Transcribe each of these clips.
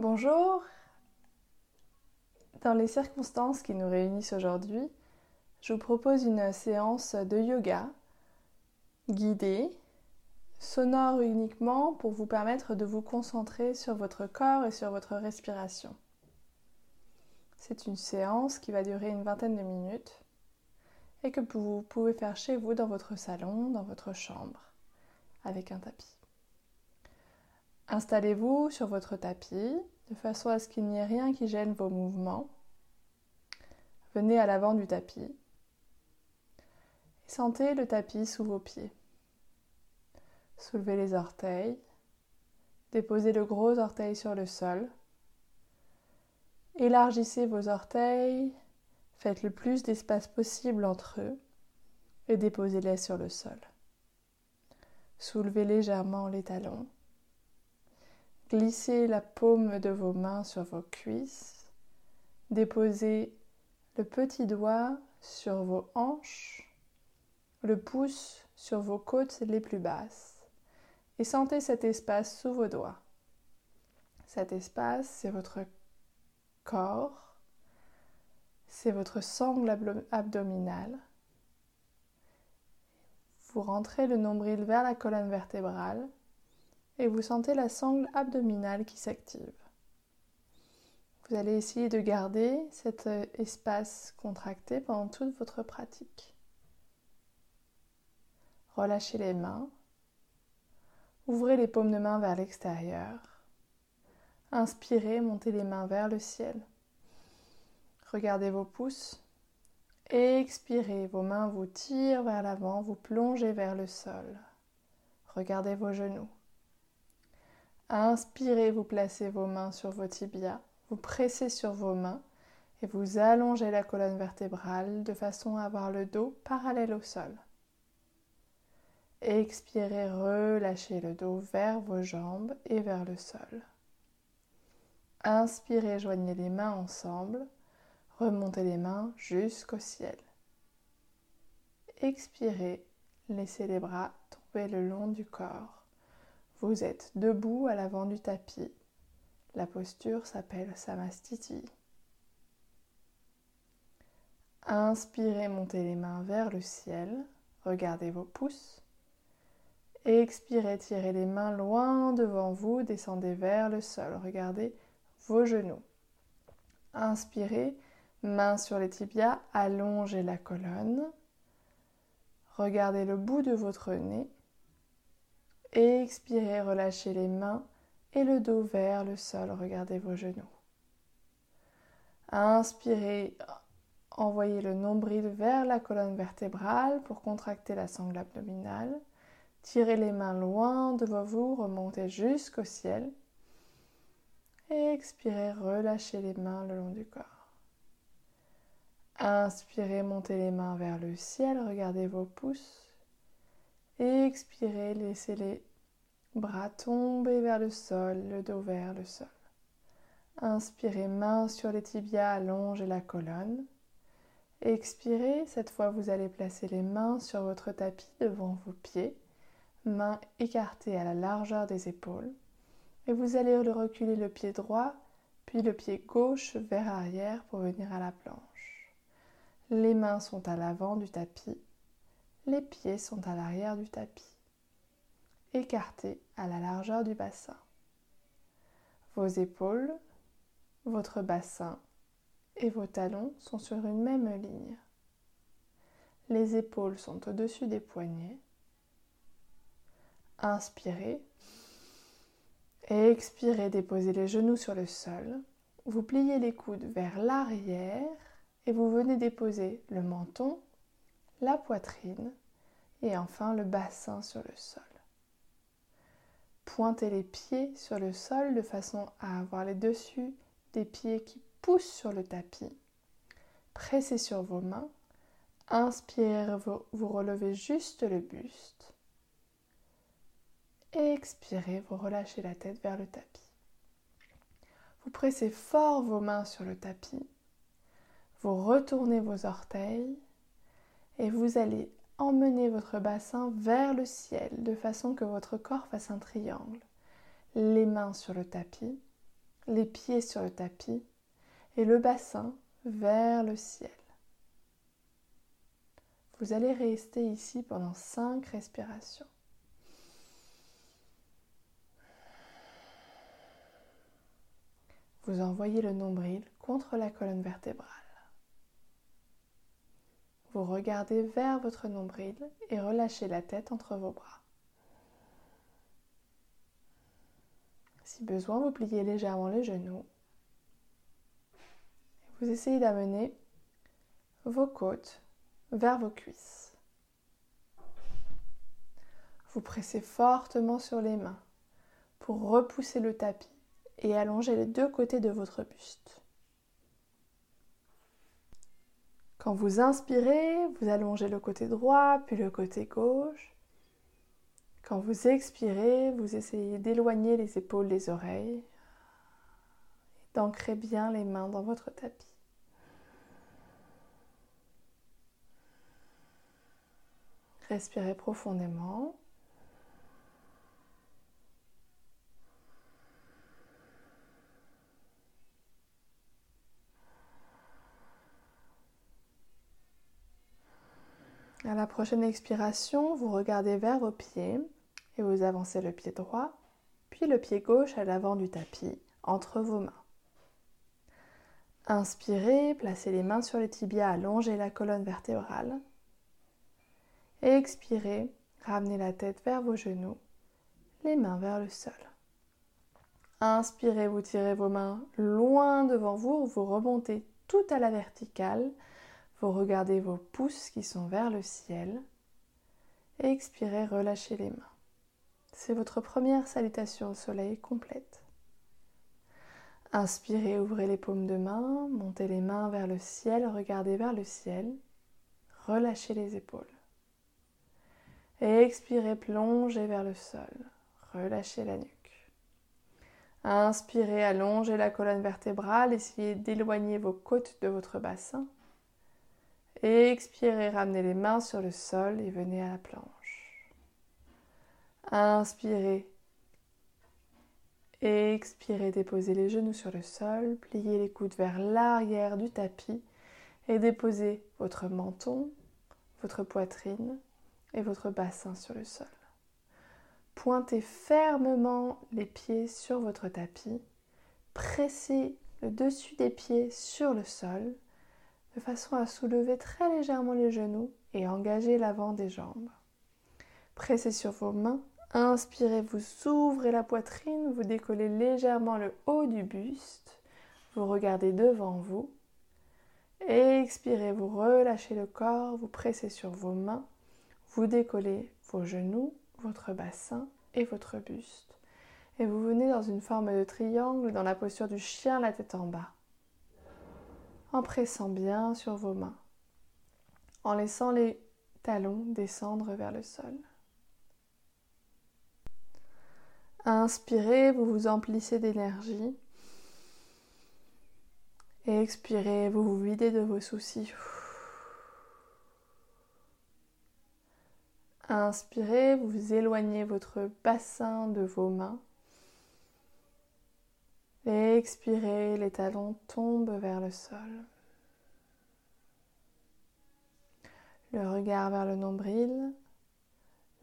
Bonjour. Dans les circonstances qui nous réunissent aujourd'hui, je vous propose une séance de yoga guidée, sonore uniquement pour vous permettre de vous concentrer sur votre corps et sur votre respiration. C'est une séance qui va durer une vingtaine de minutes et que vous pouvez faire chez vous dans votre salon, dans votre chambre, avec un tapis. Installez-vous sur votre tapis de façon à ce qu'il n'y ait rien qui gêne vos mouvements. Venez à l'avant du tapis et sentez le tapis sous vos pieds. Soulevez les orteils, déposez le gros orteil sur le sol, élargissez vos orteils, faites le plus d'espace possible entre eux et déposez-les sur le sol. Soulevez légèrement les talons. Glissez la paume de vos mains sur vos cuisses. Déposez le petit doigt sur vos hanches, le pouce sur vos côtes les plus basses. Et sentez cet espace sous vos doigts. Cet espace, c'est votre corps, c'est votre sangle abdominale. Vous rentrez le nombril vers la colonne vertébrale et vous sentez la sangle abdominale qui s'active. Vous allez essayer de garder cet euh, espace contracté pendant toute votre pratique. Relâchez les mains. Ouvrez les paumes de main vers l'extérieur. Inspirez, montez les mains vers le ciel. Regardez vos pouces. Expirez, vos mains vous tirent vers l'avant, vous plongez vers le sol. Regardez vos genoux. Inspirez, vous placez vos mains sur vos tibias, vous pressez sur vos mains et vous allongez la colonne vertébrale de façon à avoir le dos parallèle au sol. Expirez, relâchez le dos vers vos jambes et vers le sol. Inspirez, joignez les mains ensemble, remontez les mains jusqu'au ciel. Expirez, laissez les bras tomber le long du corps. Vous êtes debout à l'avant du tapis. La posture s'appelle Samastiti. Inspirez, montez les mains vers le ciel. Regardez vos pouces. Expirez, tirez les mains loin devant vous, descendez vers le sol. Regardez vos genoux. Inspirez, mains sur les tibias, allongez la colonne. Regardez le bout de votre nez Expirez, relâchez les mains et le dos vers le sol. Regardez vos genoux. Inspirez, envoyez le nombril vers la colonne vertébrale pour contracter la sangle abdominale. Tirez les mains loin devant vous, remontez jusqu'au ciel. Expirez, relâchez les mains le long du corps. Inspirez, montez les mains vers le ciel, regardez vos pouces. Expirez, laissez les bras tomber vers le sol, le dos vers le sol. Inspirez, main sur les tibias, allongez la colonne. Expirez, cette fois vous allez placer les mains sur votre tapis devant vos pieds, mains écartées à la largeur des épaules. Et vous allez reculer le pied droit, puis le pied gauche vers arrière pour venir à la planche. Les mains sont à l'avant du tapis les pieds sont à l'arrière du tapis, écartés à la largeur du bassin. Vos épaules, votre bassin et vos talons sont sur une même ligne. Les épaules sont au-dessus des poignets. Inspirez. Et expirez, déposez les genoux sur le sol. Vous pliez les coudes vers l'arrière et vous venez déposer le menton la poitrine et enfin le bassin sur le sol. Pointez les pieds sur le sol de façon à avoir les dessus des pieds qui poussent sur le tapis. Pressez sur vos mains. Inspirez, vous relevez juste le buste. Expirez, vous relâchez la tête vers le tapis. Vous pressez fort vos mains sur le tapis. Vous retournez vos orteils et vous allez emmener votre bassin vers le ciel de façon que votre corps fasse un triangle. Les mains sur le tapis, les pieds sur le tapis et le bassin vers le ciel. Vous allez rester ici pendant cinq respirations. Vous envoyez le nombril contre la colonne vertébrale. Vous regardez vers votre nombril et relâchez la tête entre vos bras. Si besoin, vous pliez légèrement les genoux. Vous essayez d'amener vos côtes vers vos cuisses. Vous pressez fortement sur les mains pour repousser le tapis et allonger les deux côtés de votre buste. Quand vous inspirez, vous allongez le côté droit puis le côté gauche. Quand vous expirez, vous essayez d'éloigner les épaules des oreilles d'ancrer bien les mains dans votre tapis. Respirez profondément. La prochaine expiration, vous regardez vers vos pieds et vous avancez le pied droit, puis le pied gauche à l'avant du tapis, entre vos mains. Inspirez, placez les mains sur les tibias, allongez la colonne vertébrale. Expirez, ramenez la tête vers vos genoux, les mains vers le sol. Inspirez, vous tirez vos mains loin devant vous, vous remontez tout à la verticale, vous regardez vos pouces qui sont vers le ciel. Expirez, relâchez les mains. C'est votre première salutation au soleil complète. Inspirez, ouvrez les paumes de main, montez les mains vers le ciel, regardez vers le ciel, relâchez les épaules. Expirez, plongez vers le sol. Relâchez la nuque. Inspirez, allongez la colonne vertébrale. Essayez d'éloigner vos côtes de votre bassin. Expirez, ramenez les mains sur le sol et venez à la planche. Inspirez. Expirez, déposez les genoux sur le sol, pliez les coudes vers l'arrière du tapis et déposez votre menton, votre poitrine et votre bassin sur le sol. Pointez fermement les pieds sur votre tapis. Pressez le dessus des pieds sur le sol façon à soulever très légèrement les genoux et engager l'avant des jambes. Pressez sur vos mains. Inspirez, vous ouvrez la poitrine, vous décollez légèrement le haut du buste. Vous regardez devant vous. Expirez, vous relâchez le corps, vous pressez sur vos mains vous décollez vos genoux, votre bassin et votre buste. Et vous venez dans une forme de triangle dans la posture du chien, la tête en bas. En pressant bien sur vos mains. En laissant les talons descendre vers le sol. Inspirez, vous vous emplissez d'énergie. expirez, vous vous videz de vos soucis. Inspirez, vous éloignez votre bassin de vos mains. Expirez, les talons tombent vers le sol. Le regard vers le nombril,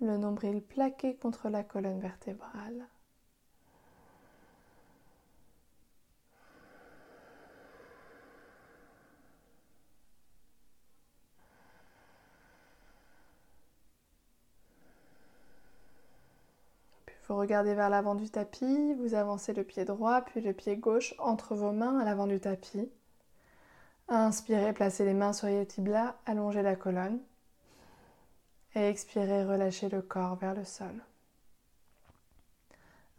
le nombril plaqué contre la colonne vertébrale. Vous regardez vers l'avant du tapis, vous avancez le pied droit puis le pied gauche entre vos mains à l'avant du tapis. Inspirez, placez les mains sur les tibias, allongez la colonne. Et expirez, relâchez le corps vers le sol.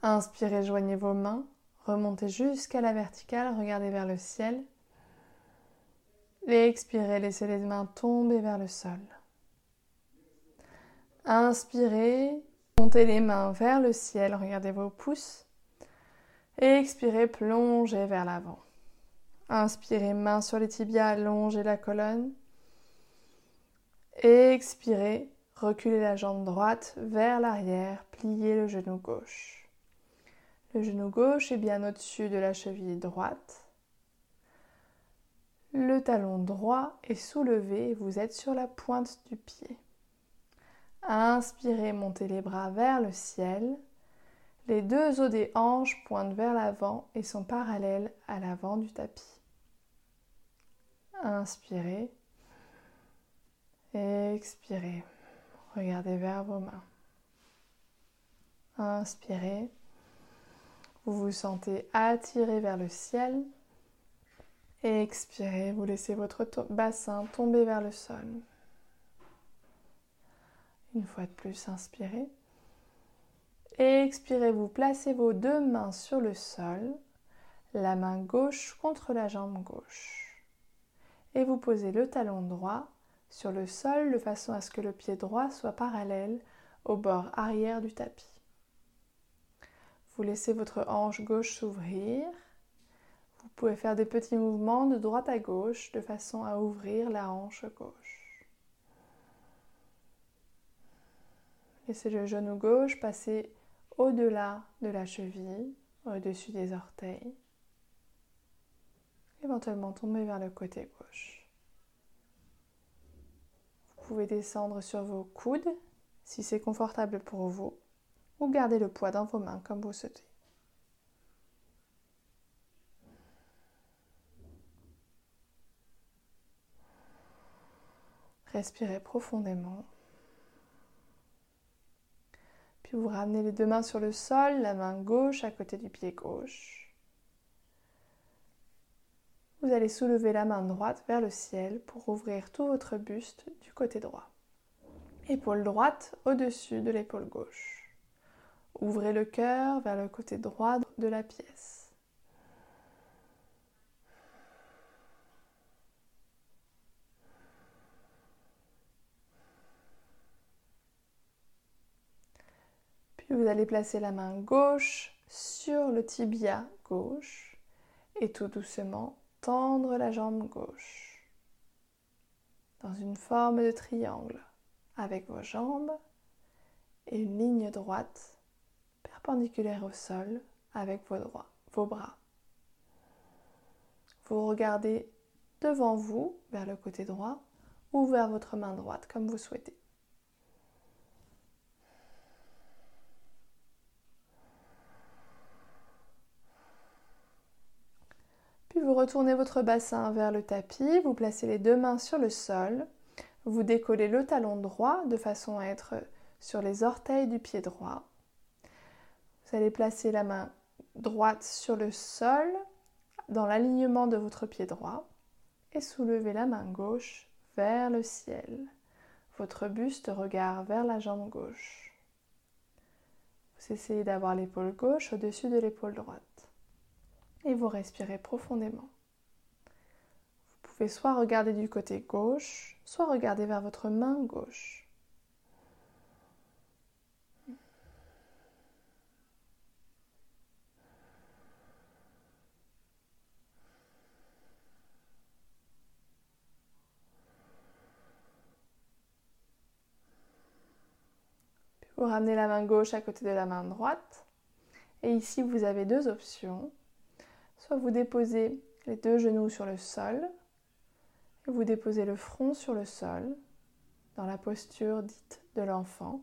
Inspirez, joignez vos mains, remontez jusqu'à la verticale, regardez vers le ciel. Et expirez, laissez les mains tomber vers le sol. Inspirez, Montez les mains vers le ciel, regardez vos pouces. expirez, plongez vers l'avant. Inspirez, main sur les tibias, allongez la colonne. Expirez, reculez la jambe droite vers l'arrière, pliez le genou gauche. Le genou gauche est bien au-dessus de la cheville droite. Le talon droit est soulevé et vous êtes sur la pointe du pied. Inspirez, montez les bras vers le ciel. Les deux os des hanches pointent vers l'avant et sont parallèles à l'avant du tapis. Inspirez. Expirez. Regardez vers vos mains. Inspirez. Vous vous sentez attiré vers le ciel. Expirez. Vous laissez votre bassin tomber vers le sol. Une fois de plus, inspirez. Expirez, vous placez vos deux mains sur le sol, la main gauche contre la jambe gauche. Et vous posez le talon droit sur le sol de façon à ce que le pied droit soit parallèle au bord arrière du tapis. Vous laissez votre hanche gauche s'ouvrir. Vous pouvez faire des petits mouvements de droite à gauche de façon à ouvrir la hanche gauche. Laissez le genou gauche passer au-delà de la cheville, au-dessus des orteils. Éventuellement tomber vers le côté gauche. Vous pouvez descendre sur vos coudes si c'est confortable pour vous ou garder le poids dans vos mains comme vous souhaitez. Respirez profondément. Puis vous ramenez les deux mains sur le sol, la main gauche à côté du pied gauche. Vous allez soulever la main droite vers le ciel pour ouvrir tout votre buste du côté droit. Épaule droite au-dessus de l'épaule gauche. Ouvrez le cœur vers le côté droit de la pièce. Vous allez placer la main gauche sur le tibia gauche et tout doucement tendre la jambe gauche dans une forme de triangle avec vos jambes et une ligne droite perpendiculaire au sol avec vos, vos bras. Vous regardez devant vous vers le côté droit ou vers votre main droite comme vous souhaitez. Vous retournez votre bassin vers le tapis, vous placez les deux mains sur le sol, vous décollez le talon droit de façon à être sur les orteils du pied droit. Vous allez placer la main droite sur le sol dans l'alignement de votre pied droit et soulever la main gauche vers le ciel. Votre buste regarde vers la jambe gauche. Vous essayez d'avoir l'épaule gauche au-dessus de l'épaule droite et vous respirez profondément. Vous pouvez soit regarder du côté gauche, soit regarder vers votre main gauche. vous ramenez la main gauche à côté de la main droite. Et ici, vous avez deux options. Soit vous déposez les deux genoux sur le sol, vous déposez le front sur le sol, dans la posture dite de l'enfant.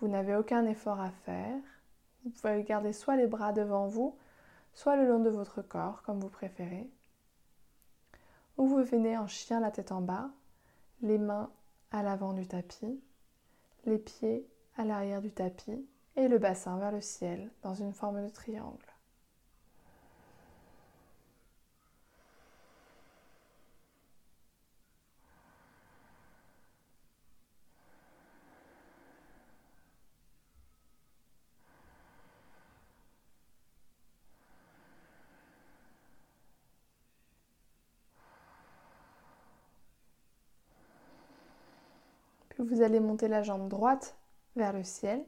Vous n'avez aucun effort à faire. Vous pouvez garder soit les bras devant vous, soit le long de votre corps, comme vous préférez. Ou vous venez en chien la tête en bas, les mains à l'avant du tapis, les pieds à l'arrière du tapis et le bassin vers le ciel dans une forme de triangle. Vous allez monter la jambe droite vers le ciel,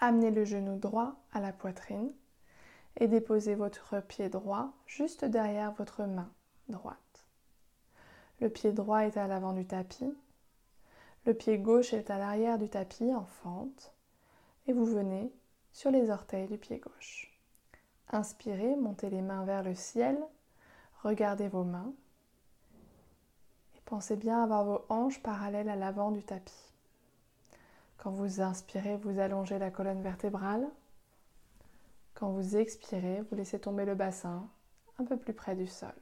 amener le genou droit à la poitrine et déposer votre pied droit juste derrière votre main droite. Le pied droit est à l'avant du tapis, le pied gauche est à l'arrière du tapis en fente et vous venez sur les orteils du pied gauche. Inspirez, montez les mains vers le ciel, regardez vos mains pensez bien avoir vos hanches parallèles à l'avant du tapis. Quand vous inspirez, vous allongez la colonne vertébrale. Quand vous expirez, vous laissez tomber le bassin un peu plus près du sol.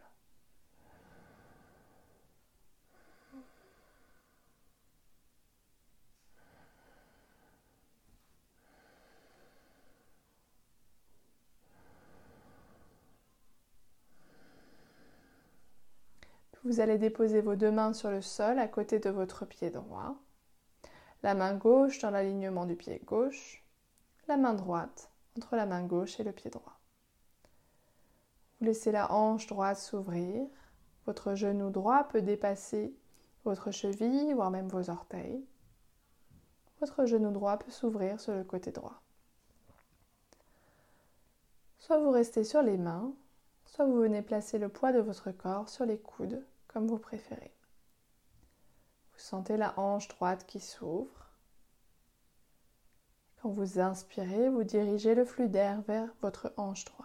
Vous allez déposer vos deux mains sur le sol à côté de votre pied droit. La main gauche dans l'alignement du pied gauche. La main droite entre la main gauche et le pied droit. Vous laissez la hanche droite s'ouvrir. Votre genou droit peut dépasser votre cheville, voire même vos orteils. Votre genou droit peut s'ouvrir sur le côté droit. Soit vous restez sur les mains, soit vous venez placer le poids de votre corps sur les coudes vous préférez. Vous sentez la hanche droite qui s'ouvre. Quand vous inspirez, vous dirigez le flux d'air vers votre hanche droite.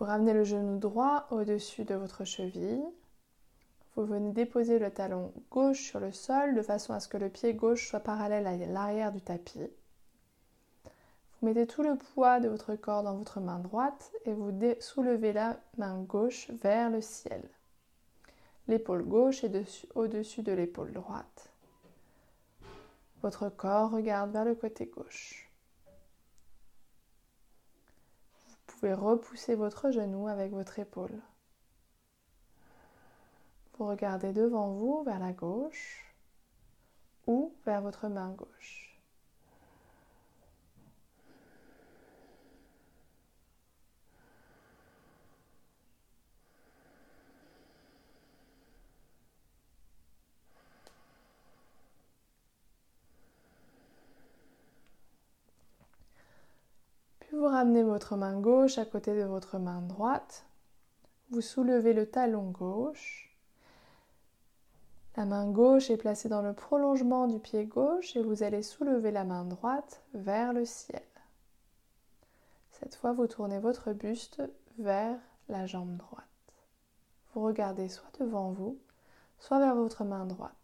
Vous ramenez le genou droit au-dessus de votre cheville. Vous venez déposer le talon gauche sur le sol de façon à ce que le pied gauche soit parallèle à l'arrière du tapis. Vous mettez tout le poids de votre corps dans votre main droite et vous soulevez la main gauche vers le ciel. L'épaule gauche est au-dessus de l'épaule droite. Votre corps regarde vers le côté gauche. Pouvez repousser votre genou avec votre épaule. Vous regardez devant vous vers la gauche ou vers votre main gauche. Vous ramenez votre main gauche à côté de votre main droite. Vous soulevez le talon gauche. La main gauche est placée dans le prolongement du pied gauche et vous allez soulever la main droite vers le ciel. Cette fois, vous tournez votre buste vers la jambe droite. Vous regardez soit devant vous, soit vers votre main droite.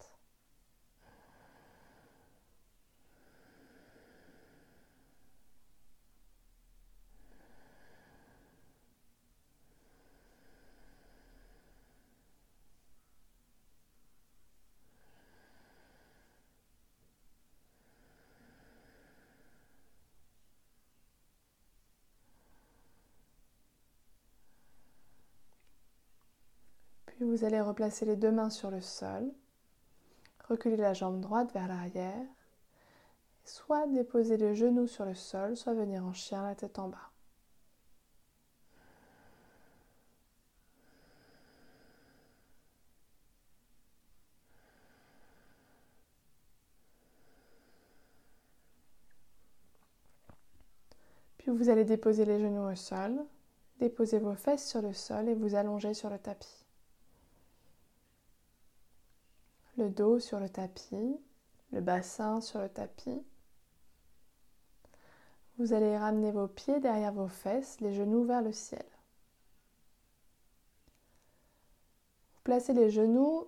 Puis vous allez replacer les deux mains sur le sol, reculer la jambe droite vers l'arrière, soit déposer le genou sur le sol, soit venir en chien la tête en bas. Puis vous allez déposer les genoux au sol, déposer vos fesses sur le sol et vous allonger sur le tapis. Le dos sur le tapis, le bassin sur le tapis. Vous allez ramener vos pieds derrière vos fesses, les genoux vers le ciel. Vous placez les genoux,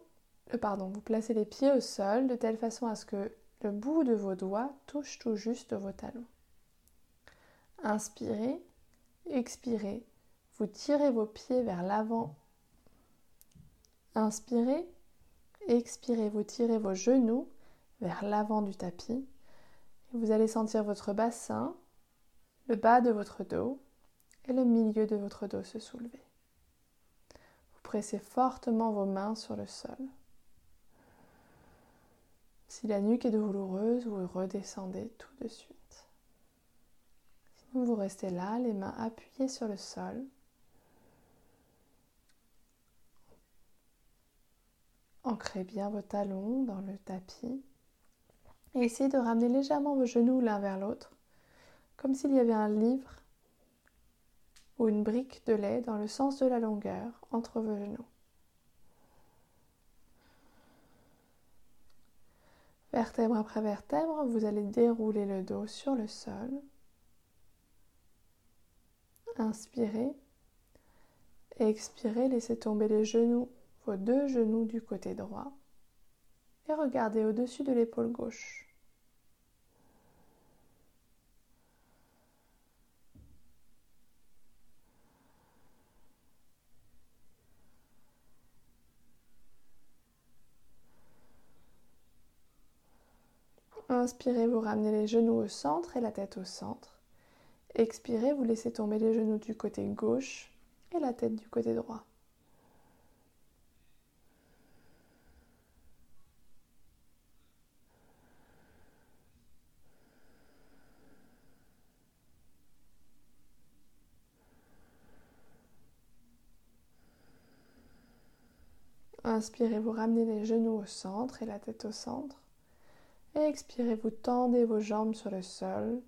euh, pardon, vous placez les pieds au sol de telle façon à ce que le bout de vos doigts touche tout juste vos talons. Inspirez, expirez, vous tirez vos pieds vers l'avant. Inspirez, Expirez, vous tirez vos genoux vers l'avant du tapis. vous allez sentir votre bassin, le bas de votre dos et le milieu de votre dos se soulever. Vous pressez fortement vos mains sur le sol. Si la nuque est douloureuse, vous redescendez tout de suite. Sinon, vous restez là, les mains appuyées sur le sol Ancrez bien vos talons dans le tapis et essayez de ramener légèrement vos genoux l'un vers l'autre, comme s'il y avait un livre ou une brique de lait dans le sens de la longueur entre vos genoux. Vertèbre après vertèbre, vous allez dérouler le dos sur le sol. Inspirez. Expirez, laissez tomber les genoux, deux genoux du côté droit. Et regardez au-dessus de l'épaule gauche. Inspirez, vous ramenez les genoux au centre et la tête au centre. Expirez, vous laissez tomber les genoux du côté gauche et la tête du côté droit. Inspirez, vous ramenez les genoux au centre et la tête au centre. Et expirez, vous tendez vos jambes sur le sol,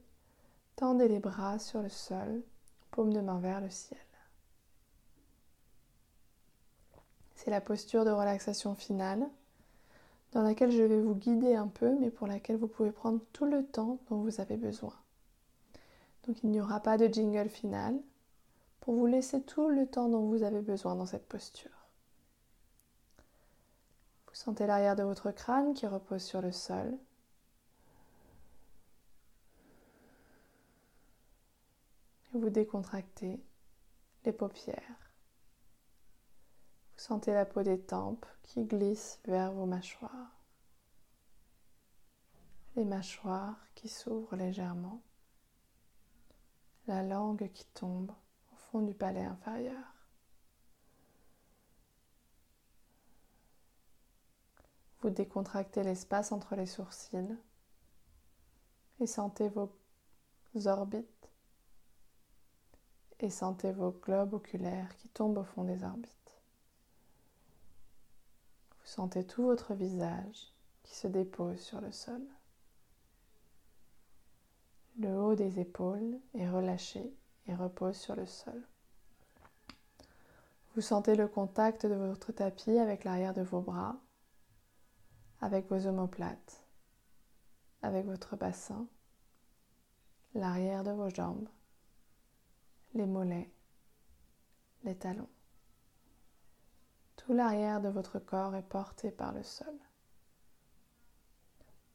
tendez les bras sur le sol, paume de main vers le ciel. C'est la posture de relaxation finale dans laquelle je vais vous guider un peu, mais pour laquelle vous pouvez prendre tout le temps dont vous avez besoin. Donc il n'y aura pas de jingle final pour vous laisser tout le temps dont vous avez besoin dans cette posture. Sentez l'arrière de votre crâne qui repose sur le sol. vous décontractez les paupières. Vous sentez la peau des tempes qui glisse vers vos mâchoires. Les mâchoires qui s'ouvrent légèrement. La langue qui tombe au fond du palais inférieur. Vous décontractez l'espace entre les sourcils et sentez vos orbites et sentez vos globes oculaires qui tombent au fond des orbites. Vous sentez tout votre visage qui se dépose sur le sol. Le haut des épaules est relâché et repose sur le sol. Vous sentez le contact de votre tapis avec l'arrière de vos bras, avec vos omoplates, avec votre bassin, l'arrière de vos jambes les mollets, les talons. Tout l'arrière de votre corps est porté par le sol.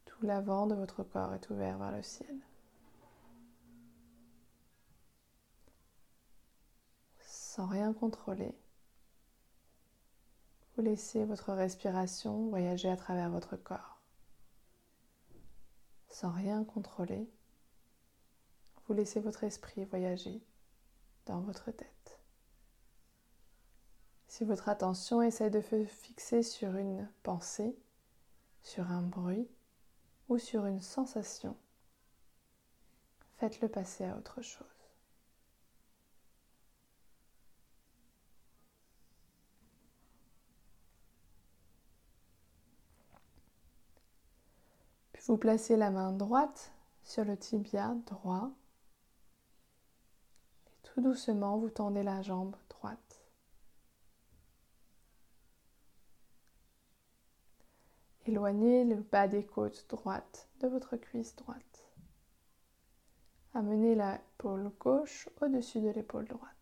Tout l'avant de votre corps est ouvert vers le ciel. Sans rien contrôler, vous laissez votre respiration voyager à travers votre corps. Sans rien contrôler, vous laissez votre esprit voyager dans votre tête. Si votre attention essaie de se fixer sur une pensée, sur un bruit ou sur une sensation, faites-le passer à autre chose. Puis vous placez la main droite sur le tibia droit tout doucement, vous tendez la jambe droite. Éloignez le bas des côtes droites de votre cuisse droite. Amenez l'épaule gauche au-dessus de l'épaule droite.